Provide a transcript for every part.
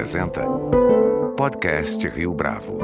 apresenta Podcast Rio Bravo.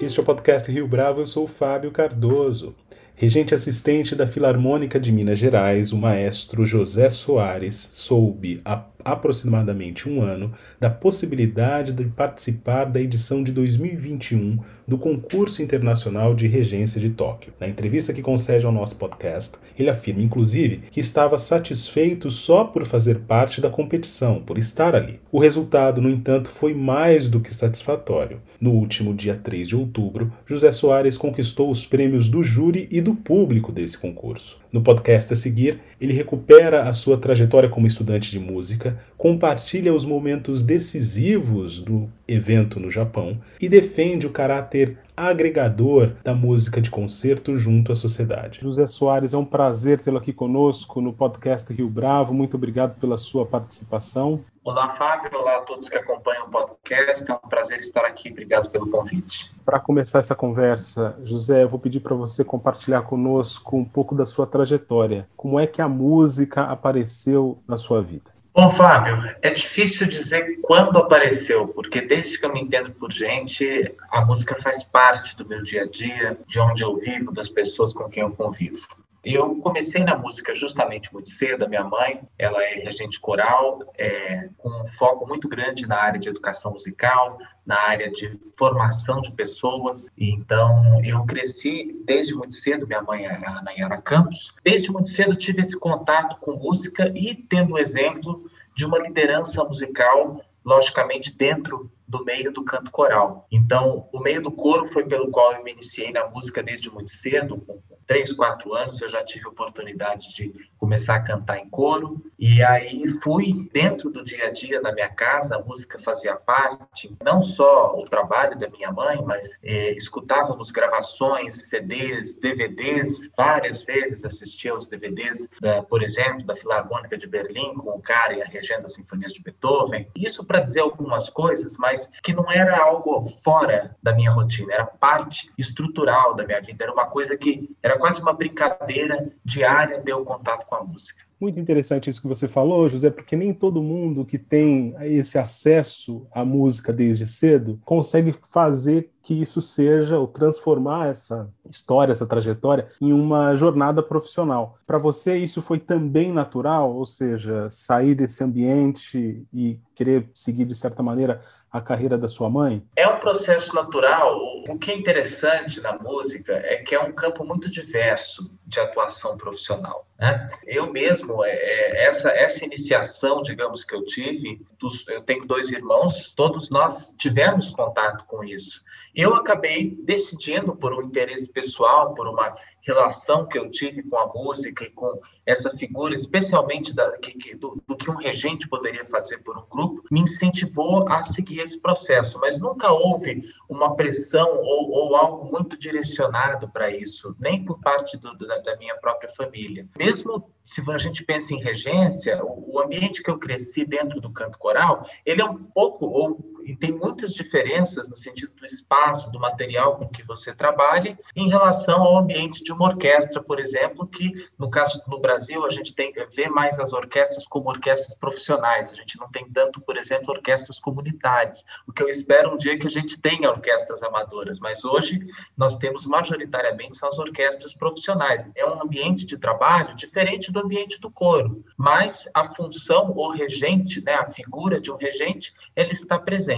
Este é o Podcast Rio Bravo, eu sou o Fábio Cardoso. Regente assistente da Filarmônica de Minas Gerais, o maestro José Soares soube há aproximadamente um ano da possibilidade de participar da edição de 2021 do Concurso Internacional de Regência de Tóquio. Na entrevista que concede ao nosso podcast, ele afirma, inclusive, que estava satisfeito só por fazer parte da competição, por estar ali. O resultado, no entanto, foi mais do que satisfatório. No último dia 3 de outubro, José Soares conquistou os prêmios do júri e do público desse concurso. No podcast a seguir, ele recupera a sua trajetória como estudante de música, compartilha os momentos decisivos do evento no Japão e defende o caráter agregador da música de concerto junto à sociedade. José Soares, é um prazer tê-lo aqui conosco no podcast Rio Bravo. Muito obrigado pela sua participação. Olá, Fábio. Olá a todos que acompanham o podcast. É um prazer estar aqui. Obrigado pelo convite. Para começar essa conversa, José, eu vou pedir para você compartilhar conosco um pouco da sua trajetória. Como é que a música apareceu na sua vida? Bom, Fábio, é difícil dizer quando apareceu, porque desde que eu me entendo por gente, a música faz parte do meu dia a dia, de onde eu vivo, das pessoas com quem eu convivo. Eu comecei na música justamente muito cedo. A minha mãe, ela é regente coral, é, com um foco muito grande na área de educação musical, na área de formação de pessoas. Então, eu cresci desde muito cedo. Minha mãe é a Nayara Campos. Desde muito cedo tive esse contato com música e tendo o exemplo de uma liderança musical, logicamente dentro do meio do canto coral. Então, o meio do coro foi pelo qual eu me iniciei na música desde muito cedo, com três, quatro anos, eu já tive oportunidade de começar a cantar em coro. E aí fui dentro do dia a dia da minha casa, a música fazia parte, não só o trabalho da minha mãe, mas é, escutávamos gravações, CDs, DVDs, várias vezes assistia aos DVDs, da, por exemplo, da Filarmônica de Berlim, com o cara e a regenda Sinfonias de Beethoven. Isso para dizer algumas coisas, mas que não era algo fora da minha rotina, era parte estrutural da minha vida, era uma coisa que era quase uma brincadeira diária ter o contato com a música. Muito interessante isso que você falou, José, porque nem todo mundo que tem esse acesso à música desde cedo consegue fazer que isso seja, ou transformar essa história, essa trajetória, em uma jornada profissional. Para você, isso foi também natural? Ou seja, sair desse ambiente e querer seguir, de certa maneira, a carreira da sua mãe? É um processo natural. O que é interessante na música é que é um campo muito diverso de atuação profissional. Né? Eu mesmo, é, é, essa, essa iniciação, digamos, que eu tive, dos, eu tenho dois irmãos, todos nós tivemos contato com isso. Eu acabei decidindo por um interesse pessoal, por uma relação que eu tive com a música e com essa figura, especialmente da, que, que, do, do, que um regente poderia fazer por um grupo, me incentivou a seguir esse processo. Mas nunca houve uma pressão ou, ou algo muito direcionado para isso, nem por parte do, da, da, minha própria família. Mesmo se a gente pensa em regência, o, o ambiente que eu cresci dentro do canto coral, ele é um pouco ou e tem muitas diferenças no sentido do espaço, do material com que você trabalha, em relação ao ambiente de uma orquestra, por exemplo, que no caso no Brasil a gente tem vê mais as orquestras como orquestras profissionais. A gente não tem tanto, por exemplo, orquestras comunitárias. O que eu espero um dia que a gente tenha orquestras amadoras, mas hoje nós temos majoritariamente são as orquestras profissionais. É um ambiente de trabalho diferente do ambiente do coro, mas a função o regente, né, a figura de um regente, ele está presente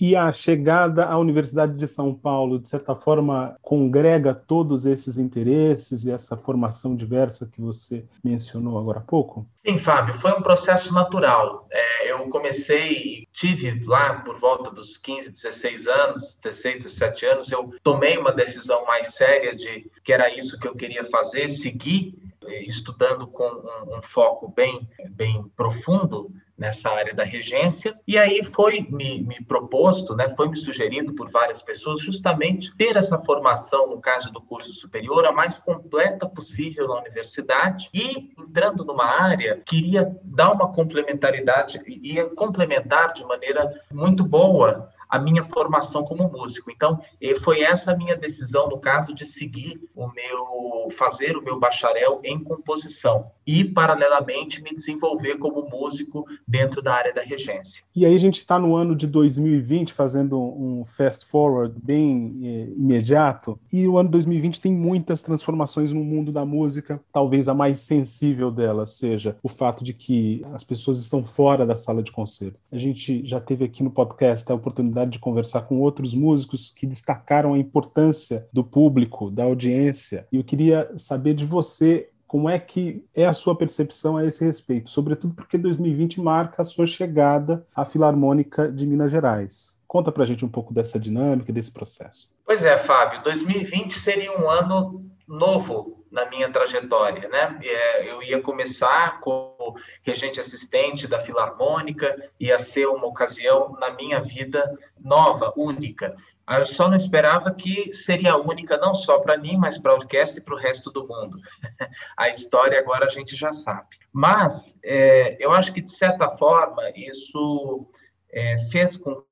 E a chegada à Universidade de São Paulo, de certa forma, congrega todos esses interesses e essa formação diversa que você mencionou agora há pouco? Sim, Fábio, foi um processo natural. É, eu comecei, tive lá por volta dos 15, 16 anos, 16, 17 anos, eu tomei uma decisão mais séria de que era isso que eu queria fazer, seguir estudando com um, um foco bem, bem profundo nessa área da regência. E aí foi me, me, proposto, né, foi me sugerido por várias pessoas, justamente ter essa formação, no caso do curso superior, a mais completa possível na universidade e, entrando numa área, queria dar uma complementaridade, ia complementar de maneira muito boa a minha formação como músico. Então, foi essa a minha decisão, no caso, de seguir o meu, fazer o meu bacharel em composição e, paralelamente, me desenvolver como músico dentro da área da regência. E aí a gente está no ano de 2020, fazendo um fast forward bem eh, imediato, e o ano 2020 tem muitas transformações no mundo da música, talvez a mais sensível delas seja o fato de que as pessoas estão fora da sala de concerto. A gente já teve aqui no podcast a oportunidade de conversar com outros músicos que destacaram a importância do público, da audiência, e eu queria saber de você como é que é a sua percepção a esse respeito, sobretudo porque 2020 marca a sua chegada à Filarmônica de Minas Gerais. Conta pra gente um pouco dessa dinâmica, desse processo. Pois é, Fábio, 2020 seria um ano novo na minha trajetória, né? É, eu ia começar como regente assistente da Filarmônica, ia ser uma ocasião na minha vida nova, única. Eu só não esperava que seria única não só para mim, mas para a orquestra e para o resto do mundo. a história agora a gente já sabe. Mas é, eu acho que, de certa forma, isso é, fez com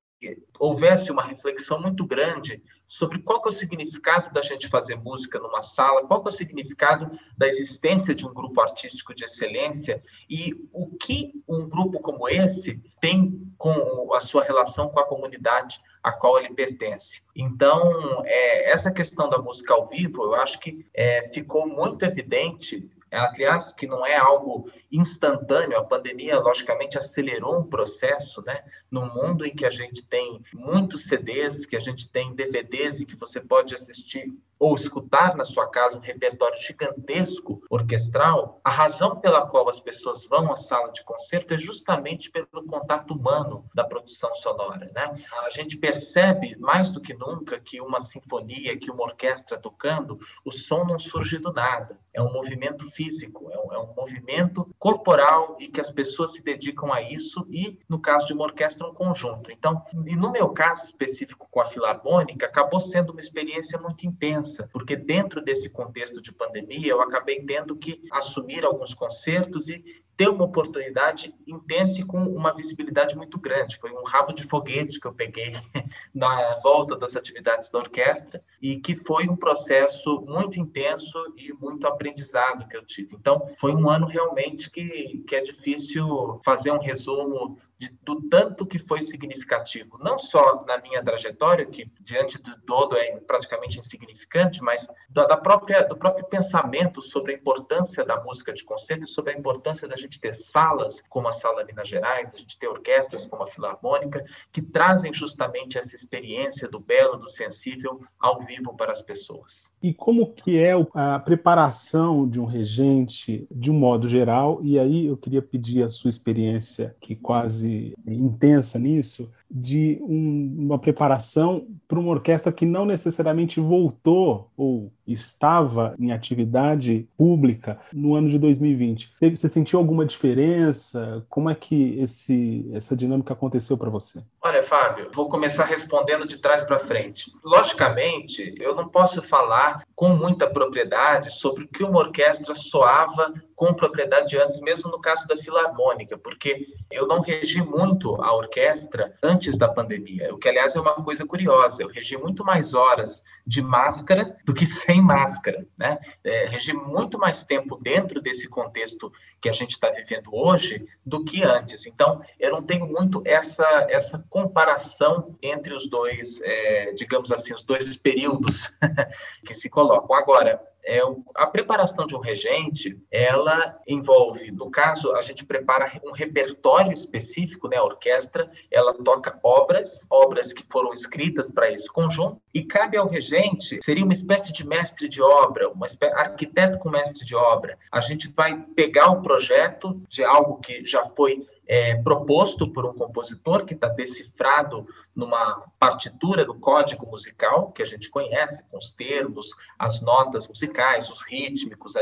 houvesse uma reflexão muito grande sobre qual é o significado da gente fazer música numa sala, qual é o significado da existência de um grupo artístico de excelência e o que um grupo como esse tem com a sua relação com a comunidade a qual ele pertence. Então, é, essa questão da música ao vivo, eu acho que é, ficou muito evidente aliás, que não é algo instantâneo, a pandemia, logicamente, acelerou um processo, né? No mundo em que a gente tem muitos CDs, que a gente tem DVDs e que você pode assistir ou escutar na sua casa um repertório gigantesco orquestral, a razão pela qual as pessoas vão à sala de concerto é justamente pelo contato humano da produção sonora, né? A gente percebe mais do que nunca que uma sinfonia, que uma orquestra tocando, o som não surge do nada. É um movimento físico, é um, é um movimento corporal e que as pessoas se dedicam a isso e, no caso de uma orquestra, um conjunto. Então, e no meu caso específico com a Filarmônica, acabou sendo uma experiência muito intensa porque dentro desse contexto de pandemia eu acabei tendo que assumir alguns concertos e ter uma oportunidade intensa e com uma visibilidade muito grande. Foi um rabo de foguete que eu peguei na volta das atividades da orquestra e que foi um processo muito intenso e muito aprendizado que eu tive. Então, foi um ano realmente que, que é difícil fazer um resumo do tanto que foi significativo, não só na minha trajetória, que diante de todo é praticamente insignificante, mas da, da própria, do próprio pensamento sobre a importância da música de concerto e sobre a importância da gente ter salas como a Sala Minas Gerais, da gente ter orquestras como a Filarmônica, que trazem justamente essa experiência do belo, do sensível ao vivo para as pessoas. E como que é a preparação de um regente de um modo geral? E aí eu queria pedir a sua experiência, que quase intensa nisso, de um, uma preparação para uma orquestra que não necessariamente voltou ou estava em atividade pública no ano de 2020. Você sentiu alguma diferença? Como é que esse, essa dinâmica aconteceu para você? Olha, Fábio, vou começar respondendo de trás para frente. Logicamente, eu não posso falar com muita propriedade sobre o que uma orquestra soava com propriedade antes, mesmo no caso da Filarmônica, porque eu não regi muito a orquestra antes da pandemia, o que, aliás, é uma coisa curiosa. Eu regi muito mais horas de máscara do que sem máscara, né? É, regi muito mais tempo dentro desse contexto que a gente está vivendo hoje do que antes. Então, eu não tenho muito essa, essa comparação entre os dois, é, digamos assim, os dois períodos que se colocam. Agora, é, a preparação de um regente, ela envolve, no caso, a gente prepara um repertório específico, né? A orquestra, ela toca obras, obras que foram escritas para esse conjunto, e cabe ao regente, seria uma espécie de mestre de obra, uma espécie, arquiteto com mestre de obra. A gente vai pegar o projeto de algo que já foi é, proposto por um compositor que está decifrado numa partitura do código musical que a gente conhece, com os termos, as notas musicais, os rítmicos,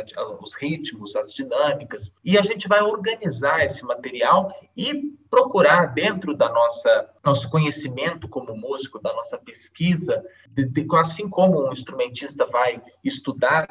os ritmos, as dinâmicas, e a gente vai organizar esse material e procurar dentro da nossa nosso conhecimento como músico, da nossa pesquisa, de, de, assim como um instrumentista vai estudar,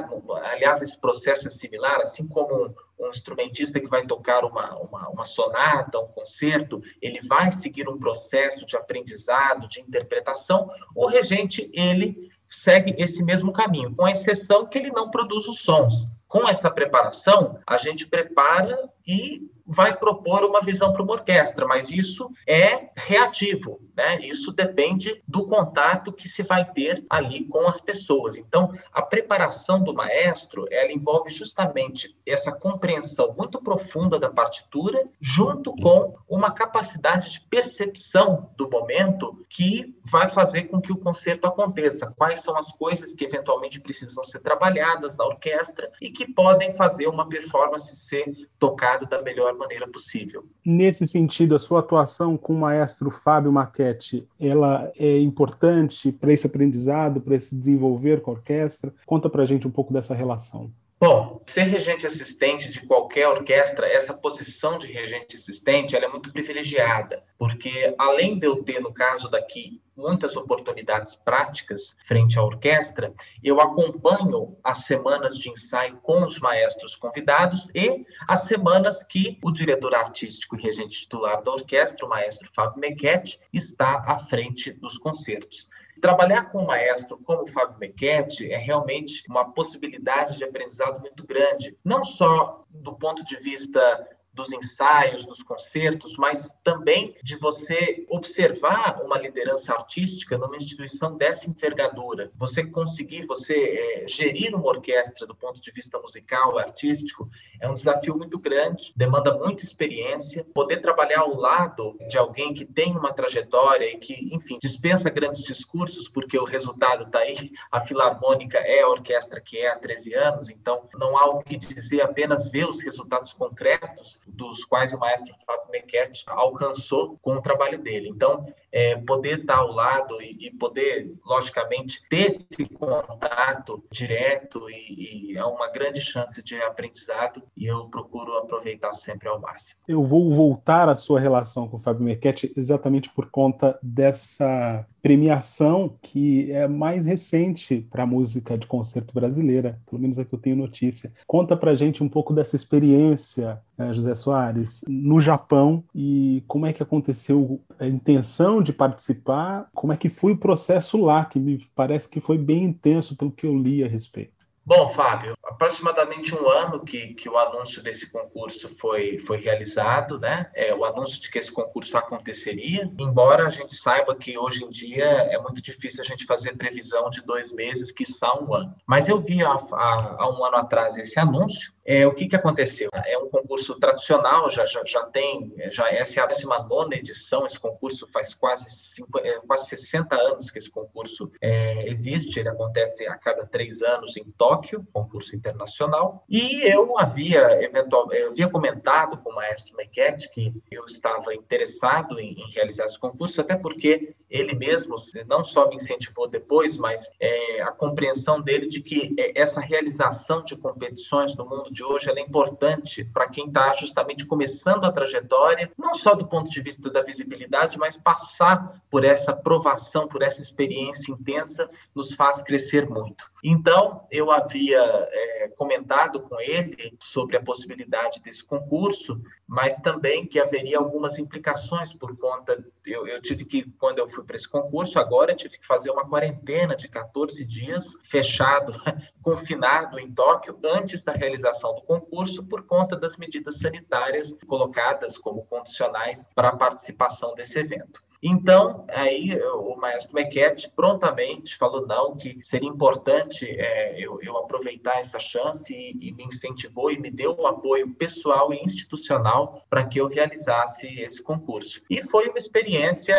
aliás, esse processo é similar, assim como um, um instrumentista que vai tocar uma, uma, uma sonata, um concerto, ele vai seguir um processo de aprendizagem aprendizado, de interpretação, o regente ele segue esse mesmo caminho, com exceção que ele não produz os sons. Com essa preparação, a gente prepara e vai propor uma visão para uma orquestra, mas isso é reativo, né? Isso depende do contato que se vai ter ali com as pessoas. Então, a preparação do maestro, ela envolve justamente essa compreensão muito profunda da partitura, junto com uma capacidade de percepção do momento que vai fazer com que o concerto aconteça. Quais são as coisas que eventualmente precisam ser trabalhadas na orquestra e que podem fazer uma performance ser tocada da melhor maneira possível. Nesse sentido, a sua atuação com o maestro Fábio Maquete, ela é importante para esse aprendizado, para se desenvolver com a orquestra? Conta para a gente um pouco dessa relação. Bom, ser regente assistente de qualquer orquestra, essa posição de regente assistente, ela é muito privilegiada, porque além de eu ter, no caso daqui, muitas oportunidades práticas frente à orquestra, eu acompanho as semanas de ensaio com os maestros convidados e as semanas que o diretor artístico e regente titular da orquestra, o maestro Fábio Mequete, está à frente dos concertos. Trabalhar com um maestro como o Fábio Mequete é realmente uma possibilidade de aprendizado muito grande, não só do ponto de vista dos ensaios, dos concertos, mas também de você observar uma liderança artística numa instituição dessa envergadura. Você conseguir, você é, gerir uma orquestra do ponto de vista musical, artístico, é um desafio muito grande, demanda muita experiência. Poder trabalhar ao lado de alguém que tem uma trajetória e que, enfim, dispensa grandes discursos, porque o resultado está aí. A Filarmônica é a orquestra que é há 13 anos, então não há o que dizer, apenas ver os resultados concretos dos quais o maestro Fábio Mequete alcançou com o trabalho dele. Então, é, poder estar ao lado e, e, poder, logicamente, ter esse contato direto e, e, é uma grande chance de aprendizado e eu procuro aproveitar sempre ao máximo. Eu vou voltar à sua relação com o Fábio Mequete exatamente por conta dessa premiação que é mais recente para a música de concerto brasileira, pelo menos é que eu tenho notícia. Conta para gente um pouco dessa experiência, né, José Soares, no Japão e como é que aconteceu a intenção de participar, como é que foi o processo lá, que me parece que foi bem intenso pelo que eu li a respeito. Bom, Fábio, aproximadamente um ano que, que o anúncio desse concurso foi, foi realizado, né? É, o anúncio de que esse concurso aconteceria, embora a gente saiba que hoje em dia é muito difícil a gente fazer previsão de dois meses, que são um ano. Mas eu vi há, há, um ano atrás esse anúncio, é, o que, que aconteceu? É um concurso tradicional, já, já, já tem, já essa é a 19 edição, esse concurso faz quase, cinco, é, quase 60 anos que esse concurso é, existe, ele acontece a cada três anos em Tóquio, concurso internacional, e eu havia, eventual, eu havia comentado com o maestro Mequete que eu estava interessado em, em, realizar esse concurso, até porque ele mesmo não só me incentivou depois, mas é, a compreensão dele de que é, essa realização de competições no mundo de hoje é importante para quem está justamente começando a trajetória, não só do ponto de vista da visibilidade, mas passar por essa provação, por essa experiência intensa, nos faz crescer muito. Então, eu havia é, comentado com ele sobre a possibilidade desse concurso, mas também que haveria algumas implicações por conta. Eu, eu tive que, quando eu fui para esse concurso, agora tive que fazer uma quarentena de 14 dias, fechado, confinado em Tóquio, antes da realização do concurso, por conta das medidas sanitárias colocadas como condicionais para a participação desse evento. Então, aí o maestro Mequete prontamente falou não, que seria importante é, eu, eu, aproveitar essa chance e, e, me incentivou e me deu um apoio pessoal e institucional para que eu realizasse esse concurso. E foi uma experiência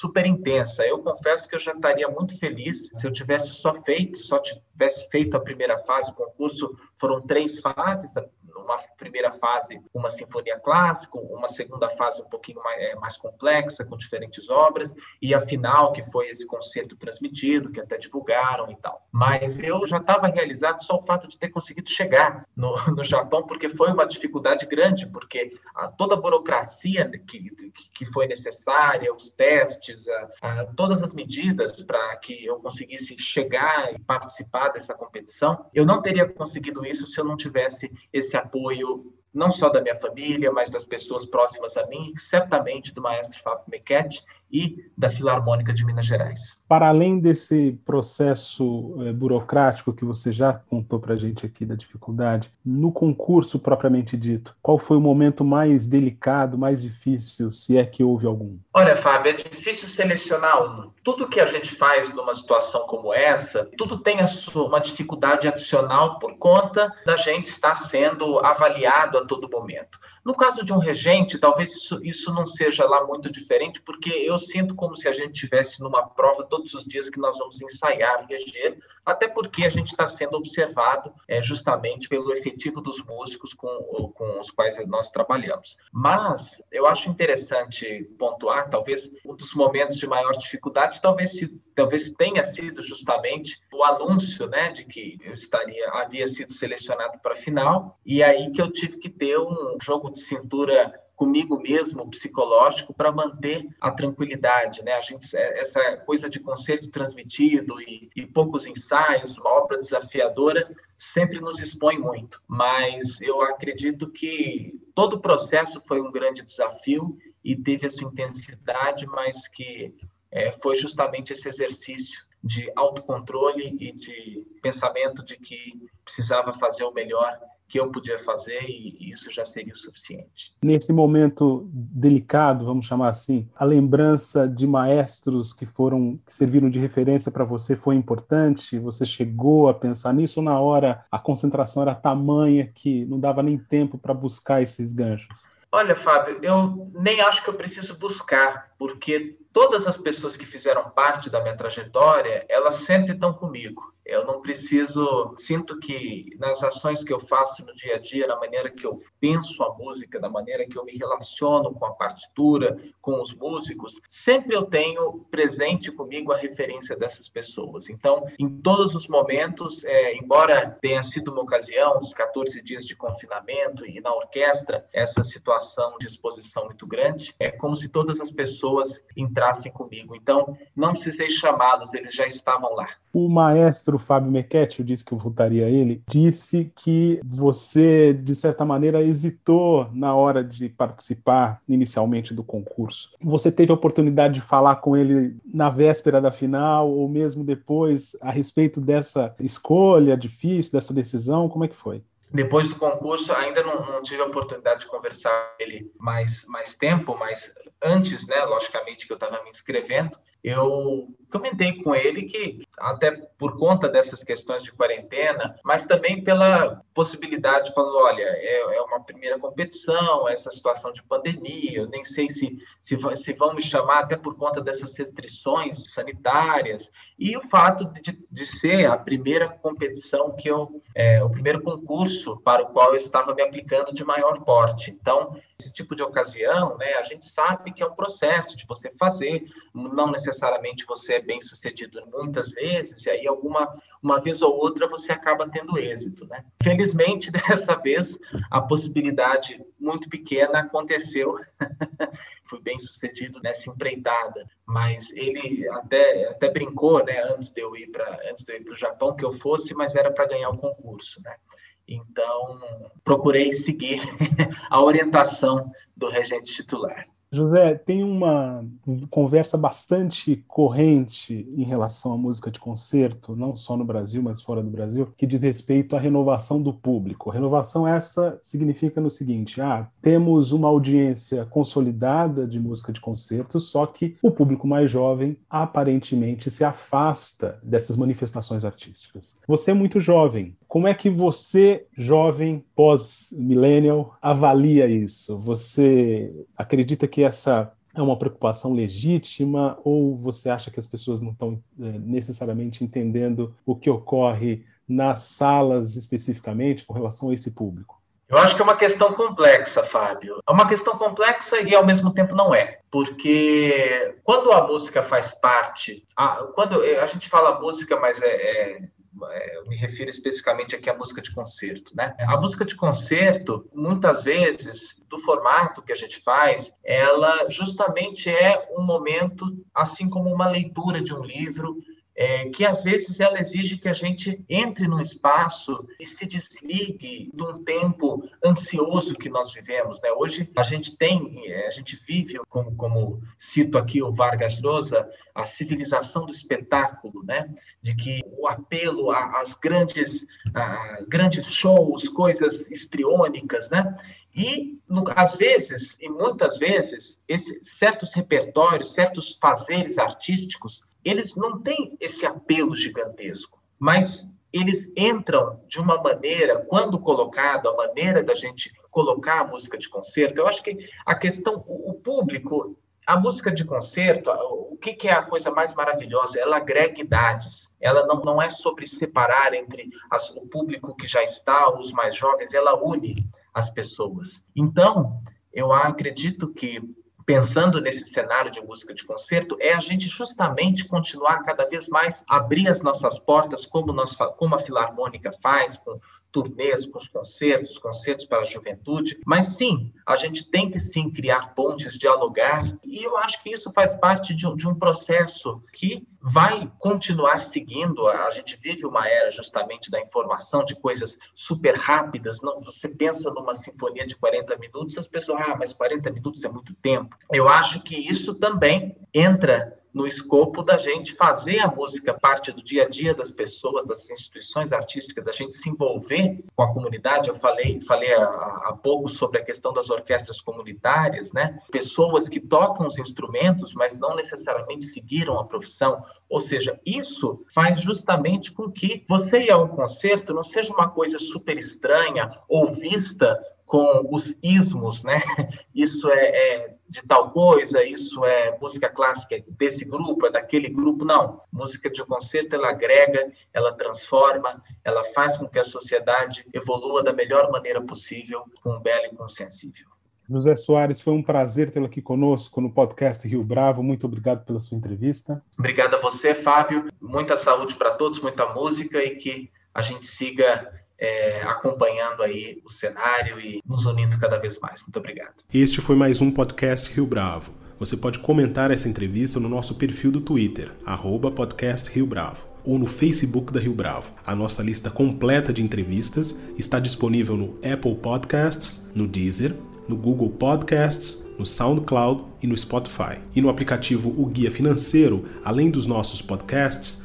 super intensa. Eu confesso que eu já estaria muito feliz se eu tivesse só feito, só tivesse feito a primeira fase do concurso. Foram três fases, uma primeira fase uma sinfonia clássica, uma segunda fase um pouquinho mais, é, mais complexa, com diferentes obras, e a final, que foi esse concerto transmitido, que até divulgaram e tal. Mas eu já estava realizado só o fato de ter conseguido chegar no, no Japão, porque foi uma dificuldade grande, porque a, toda a burocracia que, que foi necessária, os testes, a, a, todas as medidas para que eu conseguisse chegar e participar dessa competição, eu não teria conseguido isso se eu não tivesse esse apoio não só da minha família, mas das pessoas próximas a mim, certamente do maestro Fábio Mequete e da Filarmônica de Minas Gerais. Para além desse processo é, burocrático que você já contou para a gente aqui da dificuldade, no concurso propriamente dito, qual foi o momento mais delicado, mais difícil, se é que houve algum? Olha, Fábio, é difícil selecionar um. Tudo que a gente faz numa situação como essa, tudo tem uma dificuldade adicional por conta da gente estar sendo avaliado a todo momento. No caso de um regente, talvez isso, isso não seja lá muito diferente, porque eu sinto como se a gente estivesse numa prova todos os dias que nós vamos ensaiar reger, até porque a gente está sendo observado é, justamente pelo efetivo dos músicos com, com os quais nós trabalhamos. Mas eu acho interessante pontuar, talvez um dos momentos de maior dificuldade, talvez, talvez tenha sido justamente o anúncio né, de que eu estaria, havia sido selecionado para a final, e aí que eu tive que ter um jogo de cintura comigo mesmo, psicológico, para manter a tranquilidade, né? A gente, é, essa coisa de concerto transmitido e, e, poucos ensaios, uma obra desafiadora, sempre nos expõe muito. Mas eu acredito que todo o processo foi um grande desafio e teve a sua intensidade, mas que é, foi justamente esse exercício de autocontrole e de pensamento de que precisava fazer o melhor que eu podia fazer e isso já seria o suficiente. Nesse momento delicado, vamos chamar assim, a lembrança de maestros que foram que serviram de referência para você foi importante? Você chegou a pensar nisso ou na hora a concentração era tamanha que não dava nem tempo para buscar esses ganchos? Olha, Fábio, eu nem acho que eu preciso buscar, porque todas as pessoas que fizeram parte da minha trajetória, elas sempre estão comigo. Eu não preciso, sinto que nas ações que eu faço no dia a dia, na maneira que eu penso a música, da maneira que eu me relaciono com a partitura, com os músicos, sempre eu tenho presente comigo a referência dessas pessoas. Então, em todos os momentos, é, embora tenha sido uma ocasião, os 14 dias de confinamento e na orquestra, essa situação de exposição muito grande, é como se todas as pessoas entrassem comigo. Então, não precisei chamá-los, eles já estavam lá. O maestro Fábio Mequete, eu disse que eu voltaria a ele, disse que você, de certa maneira, hesitou na hora de participar inicialmente do concurso. Você teve a oportunidade de falar com ele na véspera da final ou mesmo depois a respeito dessa escolha difícil, dessa decisão? Como é que foi? depois do concurso, ainda não, não, tive a oportunidade de conversar com ele mais, mais tempo, mas antes, né, logicamente, que eu estava me inscrevendo, eu comentei com ele que, até por conta dessas questões de quarentena, mas também pela possibilidade, falando, olha, é, é uma primeira competição, essa situação de pandemia, eu nem sei se, se, se, vão me chamar até por conta dessas restrições sanitárias, e o fato de, de ser a primeira competição que eu, é, o primeiro concurso para o qual eu estava me aplicando de maior porte. Então, esse tipo de ocasião, né, a gente sabe que é um processo de você fazer, não necessariamente você é bem sucedido muitas vezes, e aí alguma uma vez ou outra você acaba tendo êxito, né? Felizmente, dessa vez, a possibilidade muito pequena aconteceu. Fui bem sucedido nessa empreitada, mas ele até, até brincou, né, antes de eu ir para antes de eu ir para o Japão que eu fosse, mas era para ganhar o concurso, né? Então, procurei seguir a orientação do regente titular. José, tem uma conversa bastante corrente em relação à música de concerto, não só no Brasil, mas fora do Brasil, que diz respeito à renovação do público. Renovação essa significa no seguinte: ah, temos uma audiência consolidada de música de concerto, só que o público mais jovem aparentemente se afasta dessas manifestações artísticas. Você é muito jovem. Como é que você, jovem, pós-millennial, avalia isso? Você acredita que essa é uma preocupação legítima ou você acha que as pessoas não estão é, necessariamente entendendo o que ocorre nas salas especificamente com relação a esse público? Eu acho que é uma questão complexa, Fábio. É uma questão complexa e ao mesmo tempo não é. Porque quando a música faz parte, a, quando a gente fala música, mas é, é eu me refiro especificamente aqui à música de concerto, né? A música de concerto, muitas vezes, do formato que a gente faz, ela justamente é um momento, assim como uma leitura de um livro, é, que às vezes ela exige que a gente entre num espaço e se desligue de um tempo ansioso que nós vivemos. Né? Hoje a gente tem, é, a gente vive, como, como cito aqui o Vargas Llosa, a civilização do espetáculo, né? de que o apelo às grandes, grandes shows, coisas estriônicas, né? E, no, às vezes, e muitas vezes, esse, certos repertórios, certos fazeres artísticos, eles não têm esse apelo gigantesco, mas eles entram de uma maneira, quando colocado, a maneira da gente colocar a música de concerto, eu acho que a questão, o público, a música de concerto, o que, que, é a coisa mais maravilhosa? Ela agrega idades. Ela não, não é sobre separar entre as, o público que já está, os mais jovens, ela une as pessoas. Então, eu acredito que pensando nesse cenário de música de concerto, é a gente justamente continuar cada vez mais abrir as nossas portas, como, nós, como a Filarmônica faz, com turnês, com os concertos, concertos para a juventude. Mas sim, a gente tem que sim criar pontes, dialogar, e eu acho que isso faz parte de um, de um processo que vai continuar seguindo. A gente vive uma era justamente da informação, de coisas super rápidas. Não, você pensa numa sinfonia de 40 minutos, as pessoas, ah, mas 40 minutos é muito tempo. Eu acho que isso também entra no escopo da gente fazer a música parte do dia a dia das pessoas, das instituições artísticas, da gente se envolver com a comunidade. Eu falei, falei há, há pouco sobre a questão das orquestras comunitárias, né? Pessoas que tocam os instrumentos, mas não necessariamente seguiram a profissão. Ou seja, isso faz justamente com que você ir ao concerto não seja uma coisa super estranha ou vista com os ismos, né? Isso é, é, de tal coisa, isso é música clássica desse grupo, é daquele grupo. Não. Música de concerto, ela agrega, ela transforma, ela faz com que a sociedade evolua da melhor maneira possível, com belo e com sensível. José Soares, foi um prazer tê-lo aqui conosco no podcast Rio Bravo. Muito obrigado pela sua entrevista. Obrigado a você, Fábio. Muita saúde para todos, muita música e que a gente siga é, acompanhando aí o cenário e nos unindo cada vez mais. Muito obrigado. Este foi mais um podcast Rio Bravo. Você pode comentar essa entrevista no nosso perfil do Twitter, arroba podcast Rio Bravo, ou no Facebook da Rio Bravo. A nossa lista completa de entrevistas está disponível no Apple Podcasts, no Deezer, no Google Podcasts, no SoundCloud e no Spotify. E no aplicativo O Guia Financeiro, além dos nossos podcasts,